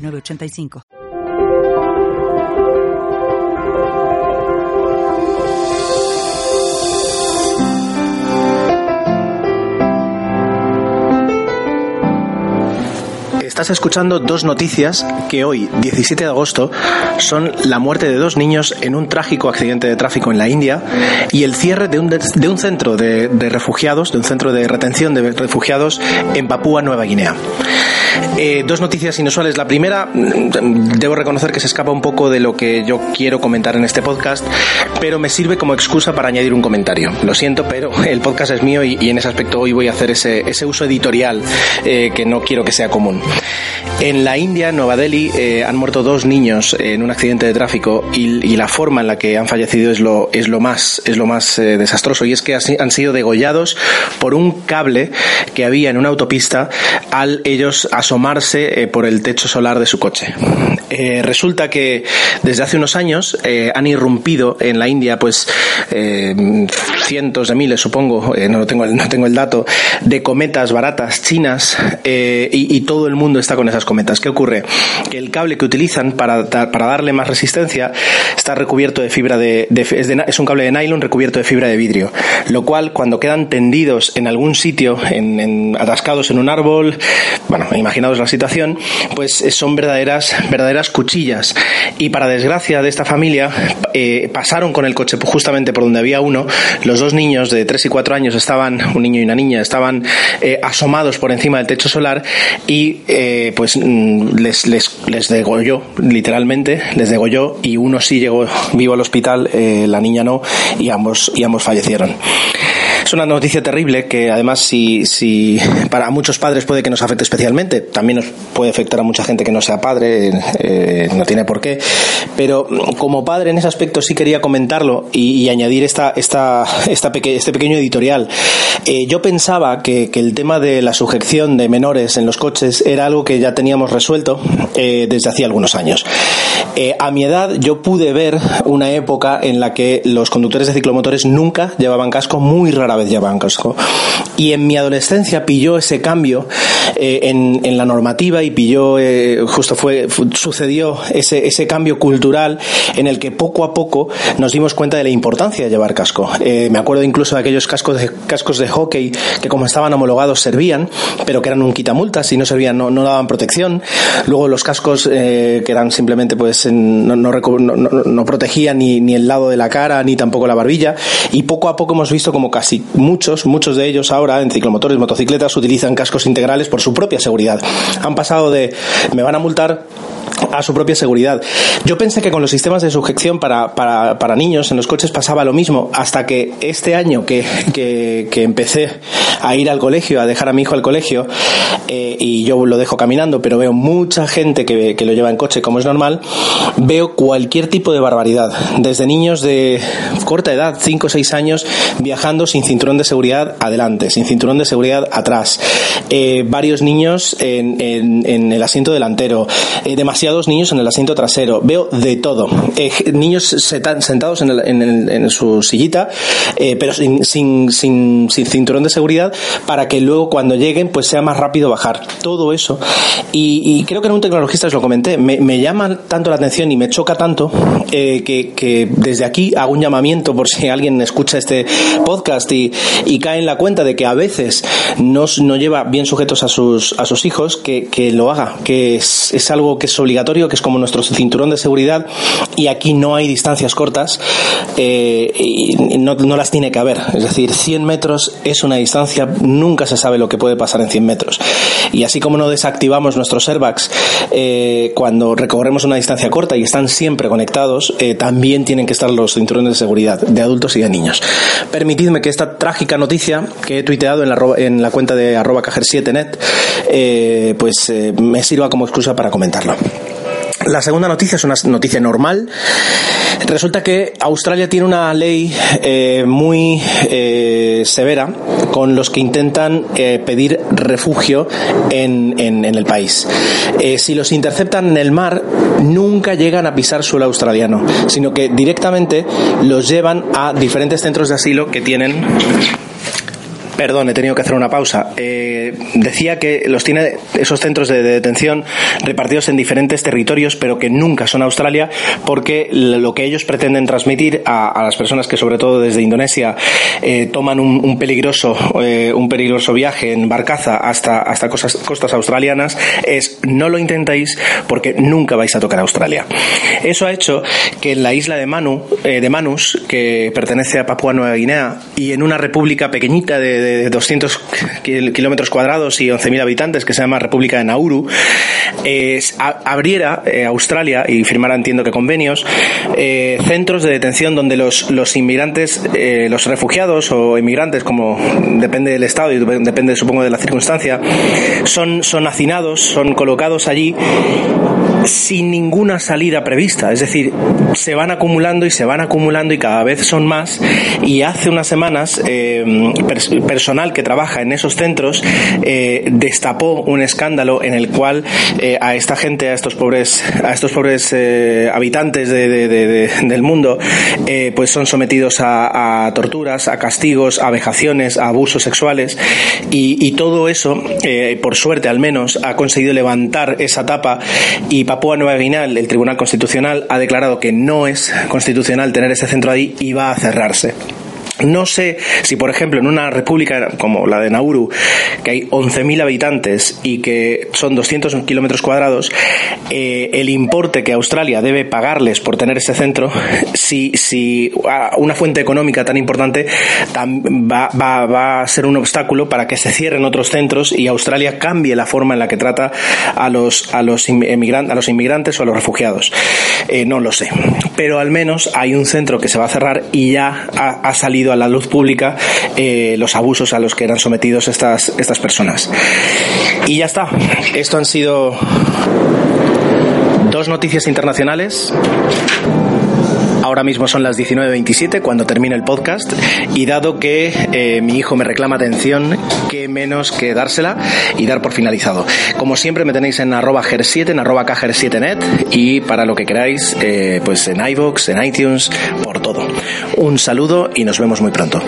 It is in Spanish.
985. Estás escuchando dos noticias que hoy, 17 de agosto, son la muerte de dos niños en un trágico accidente de tráfico en la India y el cierre de un, de un centro de, refugiados, de un centro de retención de refugiados en Papúa Nueva Guinea. Eh, dos noticias inusuales. La primera, mm, debo reconocer que se escapa un poco de lo que yo quiero comentar en este podcast, pero me sirve como excusa para añadir un comentario. Lo siento, pero el podcast es mío y, en ese aspecto hoy voy a hacer ese, ese uso editorial eh, que no quiero que sea común. En la India, en Nueva Delhi, eh, han muerto dos niños en un accidente de tráfico y, la forma en la que han fallecido es lo, es lo más, es lo más eh, desastroso y es que han sido degollados por un cable que había en una autopista al ellos asomarse eh, por el techo solar de su coche. Eh, resulta que desde hace unos años eh, han irrumpido en la India pues cientos de miles, supongo, no, tengo, no tengo el dato, de cometas baratas chinas y, todo el mundo está con esas cometas. ¿Qué ocurre? Que el cable que utilizan para, para darle más resistencia está recubierto de fibra de, de, es, de, es un cable de nylon recubierto de fibra de vidrio, lo cual cuando quedan tendidos en algún sitio, en, en, atascados en un árbol, bueno, imaginaos la situación, pues eh, son verdaderas, verdaderas cuchillas. Y para desgracia de esta familia, eh, pasaron con el coche justamente por donde había uno. Los dos niños de 3 y 4 años estaban, un niño y una niña, estaban eh, asomados por encima del techo solar y eh, pues mm, les, les, les degolló, literalmente, les degolló y uno sí llegó vivo al hospital, eh, la niña no, y ambos, y ambos fallecieron. Es una noticia terrible que además si, para muchos padres puede que nos afecte especialmente, también nos puede afectar a mucha gente que no sea padre, eh, no tiene por qué, pero como padre en ese aspecto sí quería comentarlo y, añadir esta, esta, esta peque, este pequeño editorial. Eh, yo pensaba que, que, el tema de la sujeción de menores en los coches era algo que ya teníamos resuelto eh, desde hacía algunos años. Eh, a mi edad yo pude ver una época en la que los conductores de ciclomotores nunca llevaban casco, muy rara vez llevaban casco. Y en mi adolescencia pilló ese cambio eh, en, en, la normativa y pilló, eh, justo fue, sucedió ese, ese, cambio cultural en el que poco a poco nos dimos cuenta de la importancia de llevar casco. Eh, me acuerdo incluso de aquellos cascos de, cascos de hockey que como estaban homologados servían, pero que eran un quitamultas y no servían, no, no daban protección. Luego los cascos que eran simplemente pues no, protegían ni, ni el lado de la cara ni tampoco la barbilla y poco a poco hemos visto como casi muchos, muchos de ellos ahora en ciclomotores, motocicletas utilizan cascos integrales por su propia seguridad. Han pasado de me van a multar a su propia seguridad. Yo pensé que con los sistemas de sujeción para, para, para niños en los coches pasaba lo mismo, hasta que este año que, que, empecé a ir al colegio, a dejar a mi hijo al colegio, eh, y yo lo dejo caminando, pero veo mucha gente que, que lo lleva en coche, como es normal, veo cualquier tipo de barbaridad, desde niños de corta edad, 5 o 6 años, viajando sin cinturón de seguridad adelante, sin cinturón de seguridad atrás, eh, varios niños en, en, en, el asiento delantero, eh, demasiados niños en el asiento trasero, veo de todo, eh, niños sentados en, el, en, el, en su sillita, eh, pero sin, sin, sin, sin, cinturón de seguridad, para que luego cuando lleguen pues sea más rápido bajar, todo eso, y, creo que en un tecnologista os lo comenté, me, llama tanto la atención y me choca tanto eh, que, desde aquí hago un llamamiento por si alguien escucha este podcast y, cae en la cuenta de que a veces no, no lleva bien sujetos a sus, a sus hijos, que, lo haga, que es algo que es obligatorio que es como nuestro cinturón de seguridad, y aquí no hay distancias cortas, eh, y no, las tiene que haber. Es decir, 100 metros es una distancia, nunca se sabe lo que puede pasar en 100 metros. Y así como no desactivamos nuestros airbags eh, cuando recorremos una distancia corta y están siempre conectados, eh, también tienen que estar los cinturones de seguridad de adultos y de niños. Permitidme que esta trágica noticia que he tuiteado en la, en la cuenta de arroba cajer7net, pues me sirva como excusa para comentarlo. La segunda noticia es una noticia normal. Resulta que Australia tiene una ley eh, muy eh, severa con los que intentan eh, pedir refugio en, en, el país. si los interceptan en el mar, nunca llegan a pisar suelo australiano, sino que directamente los llevan a diferentes centros de asilo que tienen Perdón, he tenido que hacer una pausa. Eh, decía que los tiene esos centros de, detención repartidos en diferentes territorios, pero que nunca son Australia, porque lo que ellos pretenden transmitir a, las personas que, sobre todo desde Indonesia, eh, toman un, peligroso, eh, un peligroso viaje en barcaza hasta, hasta costas australianas es no lo intentéis porque nunca vais a tocar Australia. Eso ha hecho que en la isla de Manu, de Manus, que pertenece a Papua Nueva Guinea, y en una república pequeñita de 200 kilómetros cuadrados y 11.000 habitantes, que se llama República de Nauru, abriera eh, Australia y firmara, entiendo que convenios, eh, centros de detención donde los, los inmigrantes, eh, los refugiados o inmigrantes, como depende del estado y depende, supongo, de la circunstancia, son, son hacinados, son colocados allí sin ninguna salida prevista. Es decir, se van acumulando y se van acumulando y cada vez son más. Y hace unas semanas, eh, personal que trabaja en esos centros eh, destapó un escándalo en el cual eh, a esta gente, a estos pobres, a estos pobres habitantes del mundo, pues son sometidos a, torturas, a castigos, a vejaciones, a abusos sexuales y, y todo eso, por suerte al menos, ha conseguido levantar esa tapa y Papúa Nueva Guinea, el Tribunal Constitucional, ha declarado que no es constitucional tener ese centro ahí y va a cerrarse. No sé si, por ejemplo, en una república como la de Nauru, que hay 11.000 habitantes y que son 200 kilómetros cuadrados, eh, el importe que Australia debe pagarles por tener ese centro, si, si una fuente económica tan importante va, a ser un obstáculo para que se cierren otros centros y Australia cambie la forma en la que trata a los, inmigrantes, o a los refugiados. Eh, no lo sé. Pero al menos hay un centro que se va a cerrar y ya ha a la luz pública eh, los abusos a los que eran sometidos estas, estas personas. Y ya está. Esto han sido dos noticias internacionales. Ahora mismo son las 19.27 cuando termina el podcast y dado que eh, mi hijo me reclama atención, qué menos que dársela y dar por finalizado. Como siempre me tenéis en arroba ger7, en arroba 7 net y para lo que queráis, eh, pues en iVoox, en iTunes, por todo. Un saludo y nos vemos muy pronto.